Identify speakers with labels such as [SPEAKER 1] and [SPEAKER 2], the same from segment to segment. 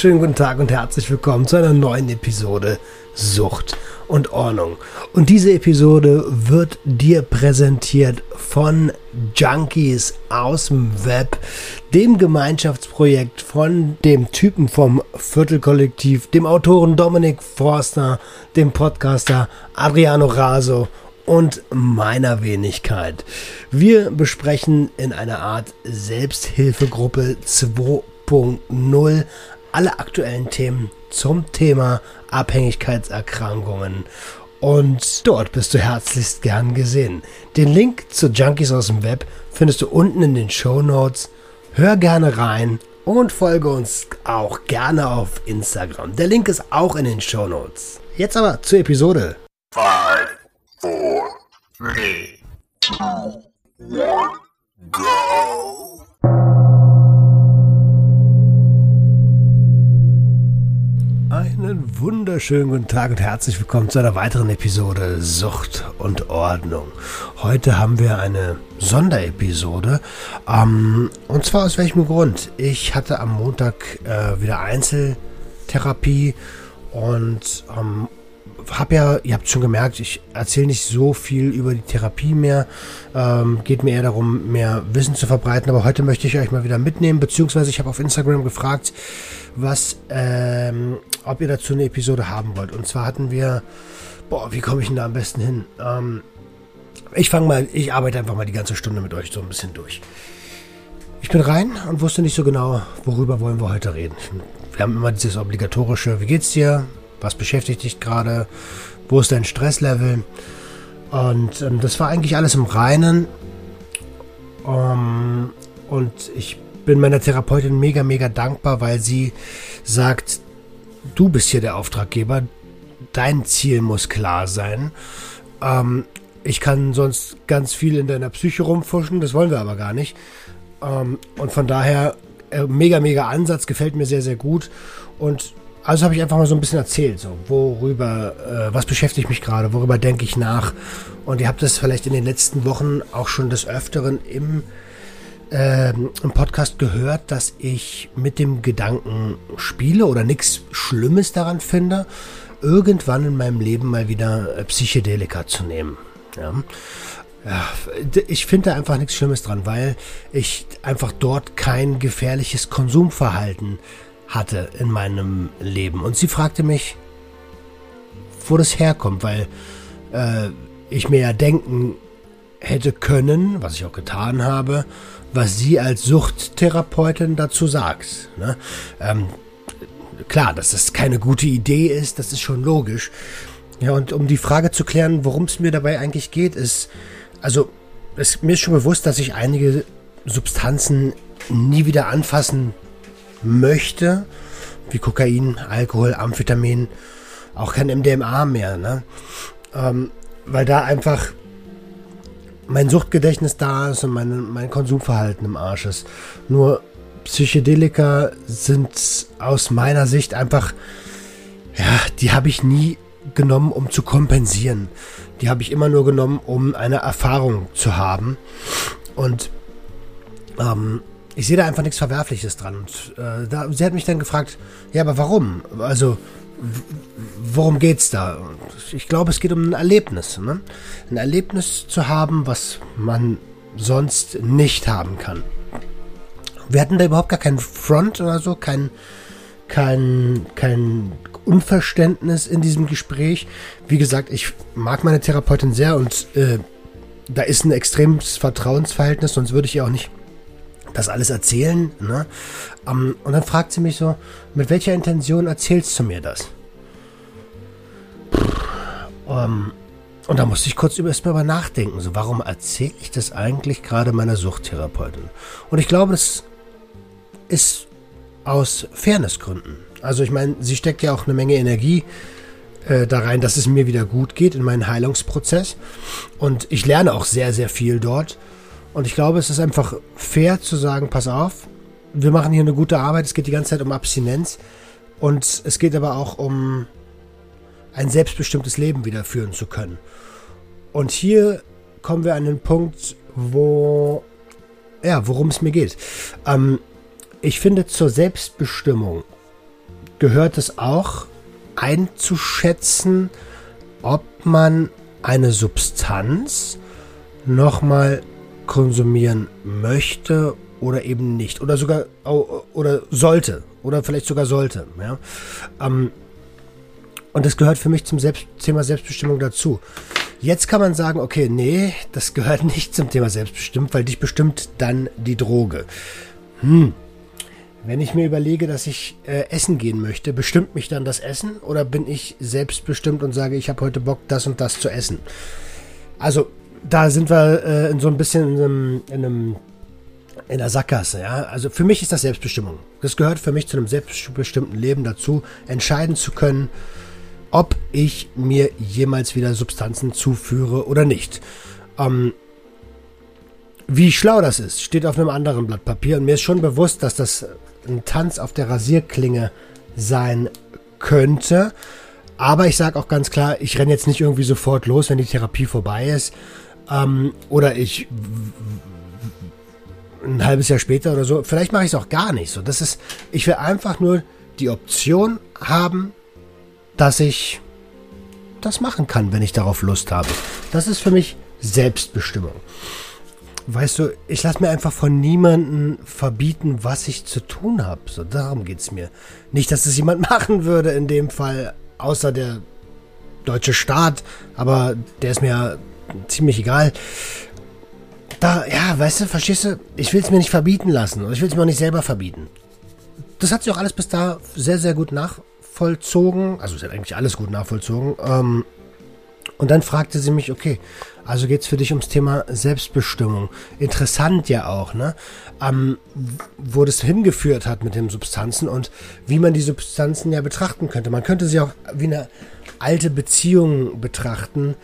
[SPEAKER 1] Schönen guten Tag und herzlich willkommen zu einer neuen Episode Sucht und Ordnung. Und diese Episode wird dir präsentiert von Junkies aus dem Web, dem Gemeinschaftsprojekt von dem Typen vom Viertelkollektiv, dem Autoren Dominik Forster, dem Podcaster Adriano Raso und meiner Wenigkeit. Wir besprechen in einer Art Selbsthilfegruppe 2.0 alle aktuellen Themen zum Thema Abhängigkeitserkrankungen. Und dort bist du herzlichst gern gesehen. Den Link zu Junkies aus dem Web findest du unten in den Show Notes. Hör gerne rein und folge uns auch gerne auf Instagram. Der Link ist auch in den Show Notes. Jetzt aber zur Episode. 5, 4, 3, 2, 1, wunderschönen guten Tag und herzlich willkommen zu einer weiteren Episode Sucht und Ordnung. Heute haben wir eine Sonderepisode. Ähm, und zwar aus welchem Grund? Ich hatte am Montag äh, wieder Einzeltherapie und ähm, habe ja, ihr habt schon gemerkt, ich erzähle nicht so viel über die Therapie mehr. Ähm, geht mir eher darum, mehr Wissen zu verbreiten. Aber heute möchte ich euch mal wieder mitnehmen, beziehungsweise ich habe auf Instagram gefragt, was, ähm, ob ihr dazu eine Episode haben wollt. Und zwar hatten wir, boah, wie komme ich denn da am besten hin? Ähm, ich fange mal, ich arbeite einfach mal die ganze Stunde mit euch so ein bisschen durch. Ich bin rein und wusste nicht so genau, worüber wollen wir heute reden. Wir haben immer dieses obligatorische, wie geht's dir? Was beschäftigt dich gerade? Wo ist dein Stresslevel? Und ähm, das war eigentlich alles im Reinen. Ähm, und ich bin meiner Therapeutin mega, mega dankbar, weil sie sagt, du bist hier der Auftraggeber, dein Ziel muss klar sein. Ähm, ich kann sonst ganz viel in deiner Psyche rumfuschen, das wollen wir aber gar nicht. Ähm, und von daher, äh, mega, mega Ansatz, gefällt mir sehr, sehr gut. Und also habe ich einfach mal so ein bisschen erzählt, so worüber, äh, was beschäftigt mich gerade, worüber denke ich nach. Und ihr habt das vielleicht in den letzten Wochen auch schon des Öfteren im ähm, im Podcast gehört, dass ich mit dem Gedanken spiele oder nichts Schlimmes daran finde, irgendwann in meinem Leben mal wieder äh, Psychedelika zu nehmen. Ja. Ja, ich finde da einfach nichts Schlimmes dran, weil ich einfach dort kein gefährliches Konsumverhalten hatte in meinem Leben. Und sie fragte mich, wo das herkommt, weil äh, ich mir ja denken hätte können, was ich auch getan habe, was sie als Suchttherapeutin dazu sagt. Ne? Ähm, klar, dass das keine gute Idee ist, das ist schon logisch. Ja, und um die Frage zu klären, worum es mir dabei eigentlich geht, ist, also es, mir ist schon bewusst, dass ich einige Substanzen nie wieder anfassen möchte, wie Kokain, Alkohol, Amphetamin, auch kein MDMA mehr, ne? Ähm, weil da einfach mein Suchtgedächtnis da ist und mein, mein Konsumverhalten im Arsch ist. Nur Psychedelika sind aus meiner Sicht einfach, ja, die habe ich nie genommen, um zu kompensieren. Die habe ich immer nur genommen, um eine Erfahrung zu haben. Und ähm, ich sehe da einfach nichts Verwerfliches dran. Und, äh, da, sie hat mich dann gefragt, ja, aber warum? Also, worum geht's da? Ich glaube, es geht um ein Erlebnis. Ne? Ein Erlebnis zu haben, was man sonst nicht haben kann. Wir hatten da überhaupt gar keinen Front oder so, kein, kein, kein Unverständnis in diesem Gespräch. Wie gesagt, ich mag meine Therapeutin sehr und äh, da ist ein extremes Vertrauensverhältnis, sonst würde ich ihr auch nicht das alles erzählen. Ne? Um, ähm, und dann fragt sie mich so, mit welcher Intention erzählst du mir das? Um, ähm, und da musste ich kurz über, erstmal über nachdenken. So, warum erzähle ich das eigentlich gerade meiner Suchttherapeutin? Und ich glaube, das ist aus Fairnessgründen. Also ich meine, sie steckt ja auch eine Menge Energie äh, da rein, dass es mir wieder gut geht in meinen Heilungsprozess. Und ich lerne auch sehr, sehr viel dort. Und ich glaube, es ist einfach fair zu sagen, pass auf, wir machen hier eine gute Arbeit, es geht die ganze Zeit um Abstinenz. Und es geht aber auch um ein selbstbestimmtes Leben wieder führen zu können. Und hier kommen wir an den Punkt, wo, ja, worum es mir geht. Ähm, ich finde, zur Selbstbestimmung gehört es auch einzuschätzen, ob man eine Substanz nochmal konsumieren möchte oder eben nicht. Oder sogar, oder sollte. Oder vielleicht sogar sollte. Ja? Ähm, und das gehört für mich zum Selbst Thema Selbstbestimmung dazu. Jetzt kann man sagen, okay, nee, das gehört nicht zum Thema Selbstbestimmt, weil dich bestimmt dann die Droge. Hm. Wenn ich mir überlege, dass ich äh, essen gehen möchte, bestimmt mich dann das Essen oder bin ich selbstbestimmt und sage, ich habe heute Bock, das und das zu essen? Also, da sind wir äh, in so ein bisschen in einem, in einem in der Sackgasse, ja. Also für mich ist das Selbstbestimmung. Das gehört für mich zu einem selbstbestimmten Leben dazu, entscheiden zu können, ob ich mir jemals wieder Substanzen zuführe oder nicht. Ähm, wie schlau das ist, steht auf einem anderen Blatt Papier und mir ist schon bewusst, dass das ein Tanz auf der Rasierklinge sein könnte. Aber ich sage auch ganz klar, ich renne jetzt nicht irgendwie sofort los, wenn die Therapie vorbei ist. Ähm, oder ich ein halbes Jahr später oder so. Vielleicht mache ich es auch gar nicht so. Das ist, ich will einfach nur die Option haben, dass ich das machen kann, wenn ich darauf Lust habe. Das ist für mich Selbstbestimmung. Weißt du, ich lasse mir einfach von niemandem verbieten, was ich zu tun habe. So, darum geht es mir. Nicht, dass es jemand machen würde in dem Fall, außer der deutsche Staat, aber der ist mir ziemlich egal. Da, ja, weißt du, verstehst du, ich will es mir nicht verbieten lassen und ich will es mir auch nicht selber verbieten. Das hat sich auch alles bis da sehr, sehr gut nach, nachvollzogen, also es hat eigentlich alles gut nachvollzogen. Ähm, und dann fragte sie mich, okay, also geht es für dich ums Thema Selbstbestimmung. Interessant ja auch, ne? Ähm, wo das hingeführt hat mit den Substanzen und wie man die Substanzen ja betrachten könnte. Man könnte sie auch wie eine alte Beziehung betrachten,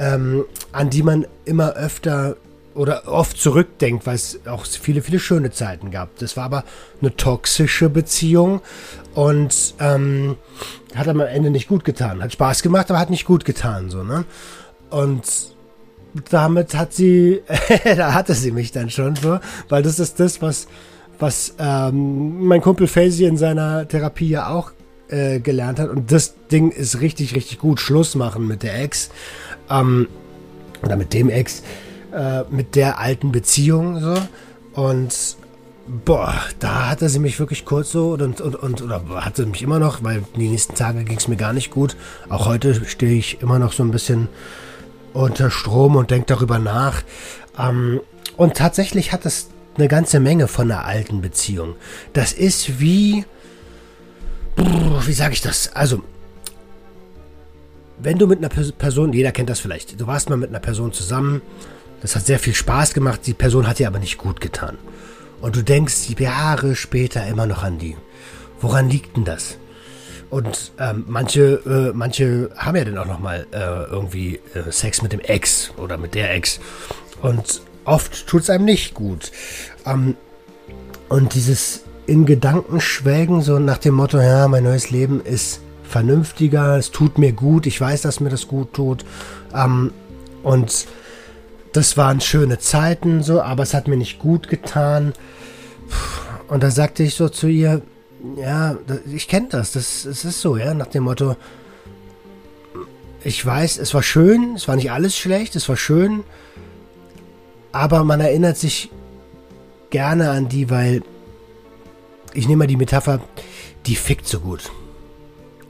[SPEAKER 1] ähm, an die man immer öfter oder oft zurückdenkt, weil es auch viele, viele schöne Zeiten gab. Das war aber eine toxische Beziehung und ähm, hat am Ende nicht gut getan. Hat Spaß gemacht, aber hat nicht gut getan, so, ne? Und damit hat sie, da hatte sie mich dann schon so, weil das ist das, was, was ähm, mein Kumpel Faisy in seiner Therapie ja auch äh, gelernt hat. Und das Ding ist richtig, richtig gut. Schluss machen mit der Ex. Ähm, oder mit dem Ex. Äh, mit der alten Beziehung so. Und boah, da hatte sie mich wirklich kurz so und, und, und oder hatte mich immer noch, weil die nächsten Tage ging es mir gar nicht gut. Auch heute stehe ich immer noch so ein bisschen unter Strom und denke darüber nach. Ähm, und tatsächlich hat es eine ganze Menge von einer alten Beziehung. Das ist wie, wie sage ich das? Also, wenn du mit einer Person, jeder kennt das vielleicht, du warst mal mit einer Person zusammen, das hat sehr viel Spaß gemacht, die Person hat dir aber nicht gut getan. Und du denkst Jahre später immer noch an die. Woran liegt denn das? Und ähm, manche, äh, manche haben ja dann auch noch mal äh, irgendwie äh, Sex mit dem Ex oder mit der Ex. Und oft tut es einem nicht gut. Ähm, und dieses in Gedanken schwelgen, so nach dem Motto, ja, mein neues Leben ist vernünftiger, es tut mir gut, ich weiß, dass mir das gut tut. Ähm, und das waren schöne Zeiten, so, aber es hat mir nicht gut getan. Und da sagte ich so zu ihr, ja, ich kenne das, das, das ist so, ja, nach dem Motto, ich weiß, es war schön, es war nicht alles schlecht, es war schön, aber man erinnert sich gerne an die, weil ich nehme mal die Metapher, die fickt so gut.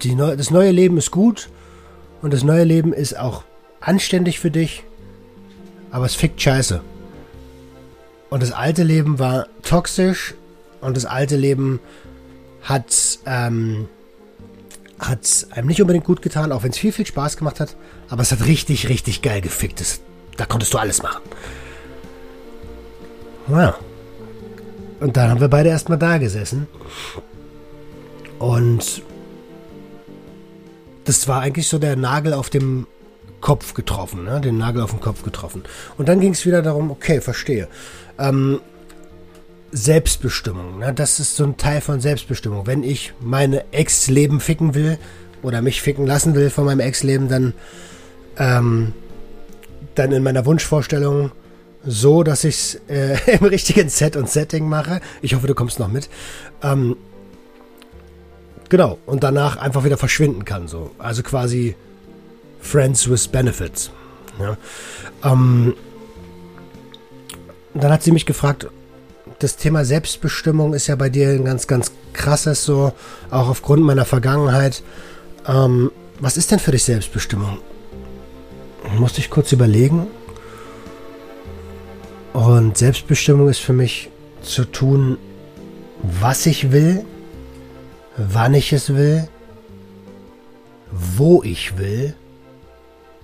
[SPEAKER 1] Die das neue Leben ist gut und das neue Leben ist auch anständig für dich aber es fickt scheiße. Und das alte Leben war toxisch und das alte Leben hat, ähm, hat einem nicht unbedingt gut getan, auch wenn es viel, viel Spaß gemacht hat. Aber es hat richtig, richtig geil gefickt. Das, da konntest du alles machen. Ja. Und dann haben wir beide erstmal da gesessen. Und das war eigentlich so der Nagel auf dem Kopf getroffen, ne? den Nagel auf den Kopf getroffen. Und dann ging es wieder darum, okay, verstehe. Ähm, Selbstbestimmung, ne? das ist so ein Teil von Selbstbestimmung. Wenn ich meine Ex-Leben ficken will oder mich ficken lassen will von meinem Ex-Leben, dann, ähm, dann in meiner Wunschvorstellung so, dass ich es äh, im richtigen Set und Setting mache. Ich hoffe, du kommst noch mit. Ähm, genau, und danach einfach wieder verschwinden kann. So. Also quasi Friends with Benefits. Ja. Ähm, dann hat sie mich gefragt, das Thema Selbstbestimmung ist ja bei dir ein ganz, ganz krasses, so auch aufgrund meiner Vergangenheit. Ähm, was ist denn für dich Selbstbestimmung? Musste ich kurz überlegen. Und Selbstbestimmung ist für mich zu tun, was ich will, wann ich es will, wo ich will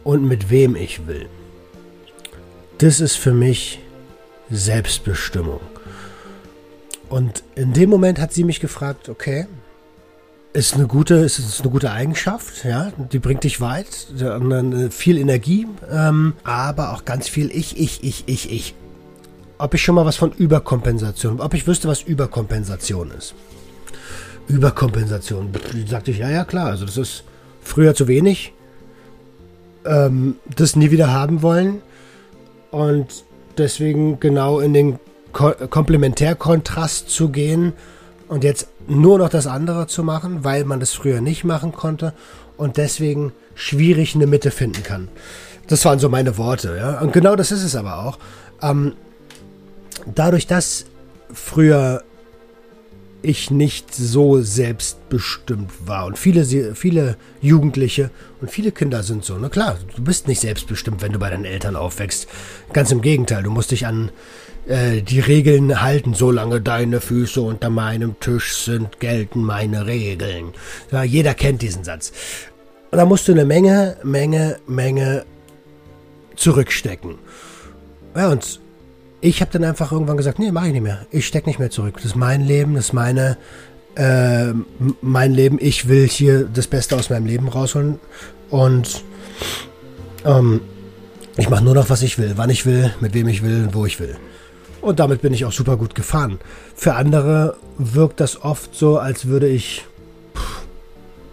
[SPEAKER 1] und mit wem ich will. Das ist für mich Selbstbestimmung. Und in dem Moment hat sie mich gefragt, okay, ist eine gute, ist, eine gute Eigenschaft, ja, die bringt dich weit, viel Energie, ähm, aber auch ganz viel ich, ich, ich, ich, ich. Ob ich schon mal was von Überkompensation, ob ich wüsste, was Überkompensation ist. Überkompensation, sagte ich, ja, ja, klar, also das ist früher zu wenig, ähm, das nie wieder haben wollen und deswegen genau in den Ko Komplementärkontrast zu gehen und jetzt nur noch das andere zu machen, weil man das früher nicht machen konnte und deswegen schwierig eine Mitte finden kann. Das waren so meine Worte, ja. Und genau das ist es aber auch. Ähm, dadurch, dass früher ich nicht so selbstbestimmt war. Und viele, viele Jugendliche und viele Kinder sind so. Na klar, du bist nicht selbstbestimmt, wenn du bei deinen Eltern aufwächst. Ganz im Gegenteil, du musst dich an äh, die Regeln halten. Solange deine Füße unter meinem Tisch sind, gelten meine Regeln. Ja, jeder kennt diesen Satz. Und da musst du eine Menge, Menge, Menge zurückstecken. Ja, und ich habe dann einfach irgendwann gesagt, nee, mache ich nicht mehr. Ich stecke nicht mehr zurück. Das ist mein Leben, das ist meine, äh, mein Leben. Ich will hier das Beste aus meinem Leben rausholen. Und ähm, ich mache nur noch, was ich will, wann ich will, mit wem ich will, wo ich will. Und damit bin ich auch super gut gefahren. Für andere wirkt das oft so, als würde ich pff,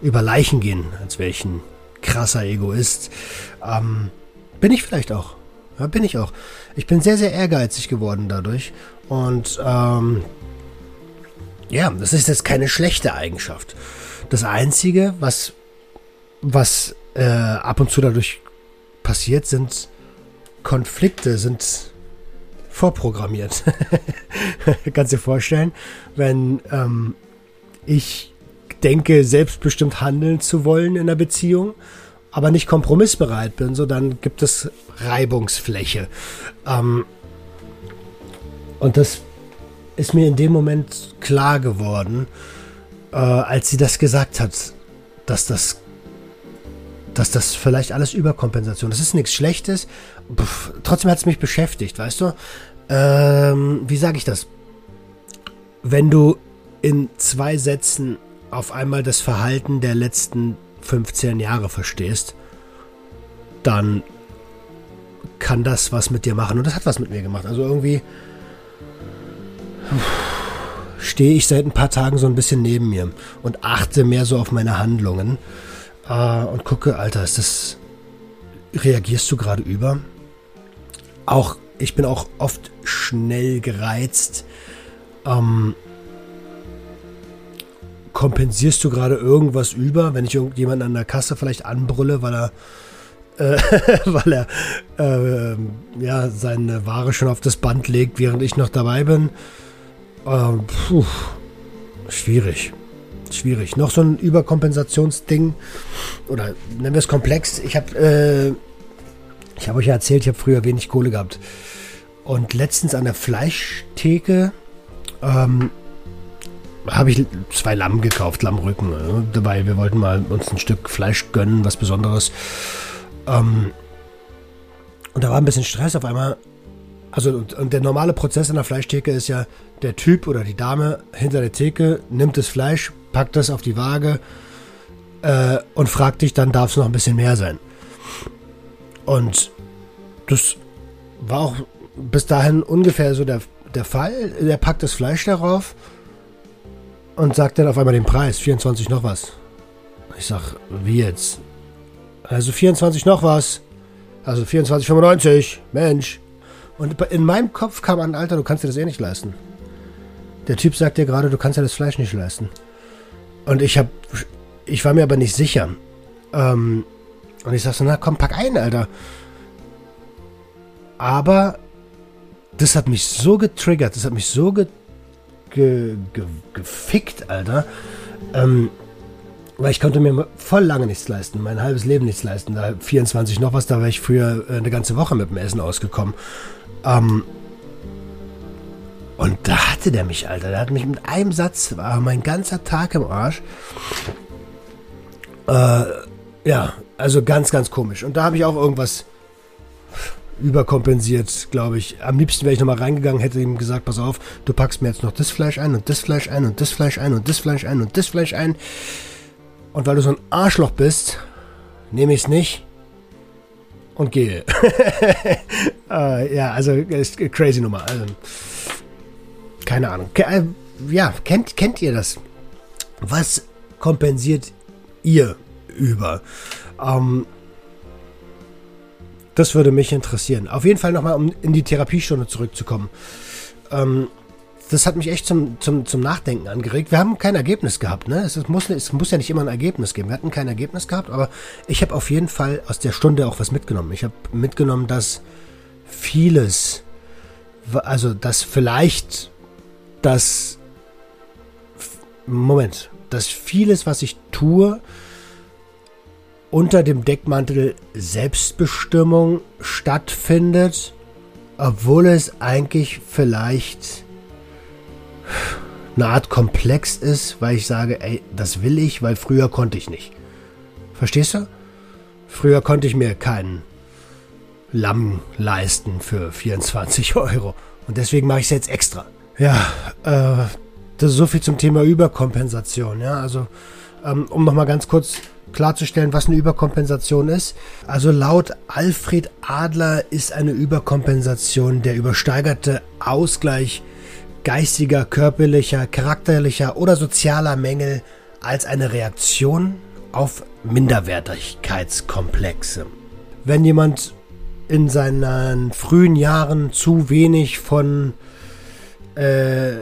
[SPEAKER 1] über Leichen gehen, als wäre ich ein krasser Egoist. Ähm, bin ich vielleicht auch. Ja, bin ich auch. Ich bin sehr, sehr ehrgeizig geworden dadurch. Und ähm, ja, das ist jetzt keine schlechte Eigenschaft. Das Einzige, was, was äh, ab und zu dadurch passiert, sind Konflikte, sind vorprogrammiert. Kannst dir vorstellen, wenn ähm, ich denke, selbstbestimmt handeln zu wollen in einer Beziehung aber nicht kompromissbereit bin, so dann gibt es Reibungsfläche. Ähm, und das ist mir in dem Moment klar geworden, äh, als sie das gesagt hat, dass das, dass das vielleicht alles Überkompensation. Das ist nichts Schlechtes. Pff, trotzdem hat es mich beschäftigt, weißt du? Ähm, wie sage ich das? Wenn du in zwei Sätzen auf einmal das Verhalten der letzten 15 Jahre verstehst, dann kann das was mit dir machen. Und das hat was mit mir gemacht. Also irgendwie stehe ich seit ein paar Tagen so ein bisschen neben mir und achte mehr so auf meine Handlungen äh, und gucke, Alter, ist das. Reagierst du gerade über? Auch, ich bin auch oft schnell gereizt. Ähm, kompensierst du gerade irgendwas über, wenn ich irgendjemanden an der Kasse vielleicht anbrülle, weil er äh, weil er äh, ja seine Ware schon auf das Band legt, während ich noch dabei bin. Ähm, puh, schwierig. Schwierig. Noch so ein Überkompensationsding. Oder nennen wir es komplex. Ich habe äh, habe euch ja erzählt, ich habe früher wenig Kohle gehabt. Und letztens an der Fleischtheke ähm, habe ich zwei Lamm gekauft, Lammrücken. Ne? Dabei, wir wollten mal uns ein Stück Fleisch gönnen, was Besonderes. Ähm, und da war ein bisschen Stress auf einmal. Also, und, und der normale Prozess in der Fleischtheke ist ja, der Typ oder die Dame hinter der Theke nimmt das Fleisch, packt das auf die Waage, äh, und fragt dich dann, darf es noch ein bisschen mehr sein? Und das war auch bis dahin ungefähr so der, der Fall. Der packt das Fleisch darauf und sagt dann auf einmal den Preis, 24 noch was. Ich sag, wie jetzt? Also 24 noch was. Also 24,95. Mensch. Und in meinem Kopf kam an, Alter, du kannst dir das eh nicht leisten. Der Typ sagt dir gerade, du kannst dir das Fleisch nicht leisten. Und ich hab, ich war mir aber nicht sicher. Ähm, und ich sag so, na komm, pack ein, Alter. Aber das hat mich so getriggert, das hat mich so ge, ge, ge, gefickt, Alter. Ähm, weil ich konnte mir voll lange nichts leisten, mein halbes Leben nichts leisten. Da 24 noch was, da wäre ich früher äh, eine ganze Woche mit dem Essen ausgekommen. Ähm, und da hatte der mich, Alter. Der hat mich mit einem Satz, war mein ganzer Tag im Arsch. Äh, ja, also ganz, ganz komisch. Und da habe ich auch irgendwas überkompensiert, glaube ich. Am liebsten wäre ich nochmal reingegangen, hätte ihm gesagt, pass auf, du packst mir jetzt noch das Fleisch ein und das Fleisch ein und das Fleisch ein und das Fleisch ein und das Fleisch ein. Und weil du so ein Arschloch bist, nehme ich es nicht und gehe. uh, ja, also ist crazy Nummer. Also, keine Ahnung. Äh, ja, kennt, kennt ihr das? Was kompensiert ihr über? Ähm, das würde mich interessieren. Auf jeden Fall nochmal, um in die Therapiestunde zurückzukommen. Ähm, das hat mich echt zum, zum, zum Nachdenken angeregt. Wir haben kein Ergebnis gehabt, ne? Es muss, es muss ja nicht immer ein Ergebnis geben. Wir hatten kein Ergebnis gehabt, aber ich habe auf jeden Fall aus der Stunde auch was mitgenommen. Ich habe mitgenommen, dass vieles, also dass vielleicht das, Moment, dass vieles, was ich tue, unter dem Deckmantel Selbstbestimmung stattfindet, obwohl es eigentlich vielleicht eine Art Komplex ist, weil ich sage, ey, das will ich, weil früher konnte ich nicht. Verstehst du? Früher konnte ich mir keinen Lamm leisten für 24 Euro. Und deswegen mache ich es jetzt extra. Ja, äh, das ist so viel zum Thema Überkompensation. Ja, also, ähm, um nochmal ganz kurz klarzustellen, was eine Überkompensation ist. Also laut Alfred Adler ist eine Überkompensation der übersteigerte Ausgleich geistiger, körperlicher, charakterlicher oder sozialer Mängel als eine Reaktion auf Minderwertigkeitskomplexe. Wenn jemand in seinen frühen Jahren zu wenig von äh,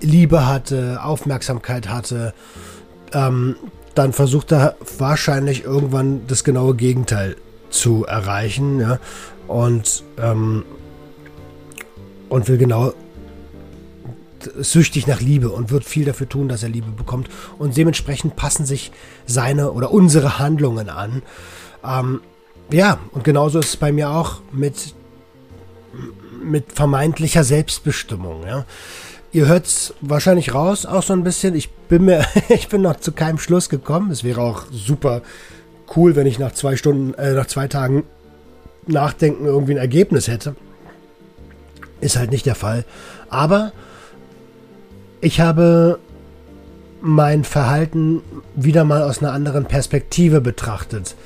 [SPEAKER 1] Liebe hatte, Aufmerksamkeit hatte, ähm, dann versucht er wahrscheinlich irgendwann das genaue Gegenteil zu erreichen, ja, und, ähm, und will genau süchtig nach Liebe und wird viel dafür tun, dass er Liebe bekommt. Und dementsprechend passen sich seine oder unsere Handlungen an. Ähm, ja, und genauso ist es bei mir auch mit, mit vermeintlicher Selbstbestimmung. Ja. Ihr hört es wahrscheinlich raus, auch so ein bisschen. Ich bin mir, ich bin noch zu keinem Schluss gekommen. Es wäre auch super cool, wenn ich nach zwei Stunden, äh, nach zwei Tagen Nachdenken irgendwie ein Ergebnis hätte. Ist halt nicht der Fall. Aber ich habe mein Verhalten wieder mal aus einer anderen Perspektive betrachtet.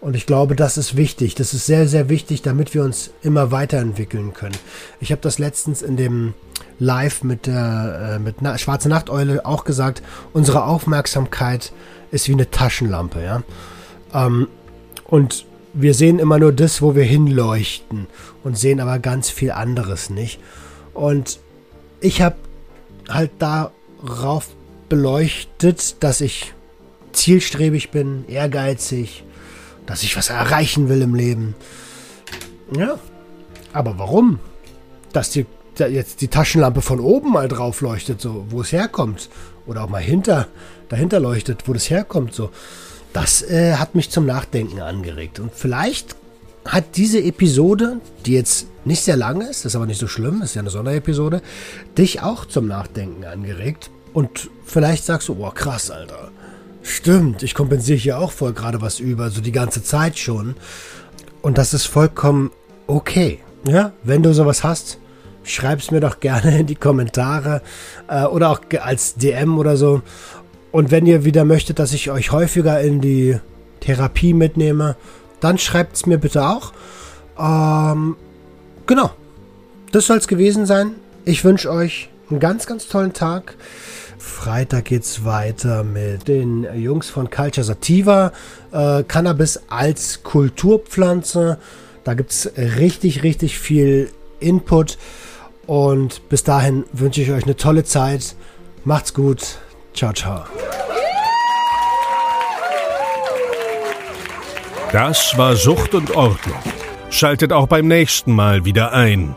[SPEAKER 1] Und ich glaube, das ist wichtig. Das ist sehr, sehr wichtig, damit wir uns immer weiterentwickeln können. Ich habe das letztens in dem Live mit äh, mit Na Schwarze Nachteule auch gesagt. Unsere Aufmerksamkeit ist wie eine Taschenlampe, ja. Ähm, und wir sehen immer nur das, wo wir hinleuchten und sehen aber ganz viel anderes nicht. Und ich habe halt darauf beleuchtet, dass ich zielstrebig bin, ehrgeizig, dass ich was erreichen will im Leben. Ja, aber warum? Dass die, jetzt die Taschenlampe von oben mal drauf leuchtet, so, wo es herkommt. Oder auch mal hinter, dahinter leuchtet, wo das herkommt, so. Das äh, hat mich zum Nachdenken angeregt. Und vielleicht hat diese Episode, die jetzt nicht sehr lang ist, ist aber nicht so schlimm, ist ja eine Sonderepisode, dich auch zum Nachdenken angeregt. Und vielleicht sagst du, oh krass, Alter. Stimmt, ich kompensiere hier auch voll gerade was über, so die ganze Zeit schon. Und das ist vollkommen okay. Ja, wenn du sowas hast, schreib's mir doch gerne in die Kommentare äh, oder auch als DM oder so. Und wenn ihr wieder möchtet, dass ich euch häufiger in die Therapie mitnehme, dann schreibt es mir bitte auch. Ähm, genau. Das soll es gewesen sein. Ich wünsche euch einen ganz, ganz tollen Tag. Freitag geht's weiter mit den Jungs von Culture Sativa. Äh, Cannabis als Kulturpflanze. Da gibt's richtig, richtig viel Input. Und bis dahin wünsche ich euch eine tolle Zeit. Macht's gut. Ciao, ciao.
[SPEAKER 2] Das war Sucht und Ordnung. Schaltet auch beim nächsten Mal wieder ein.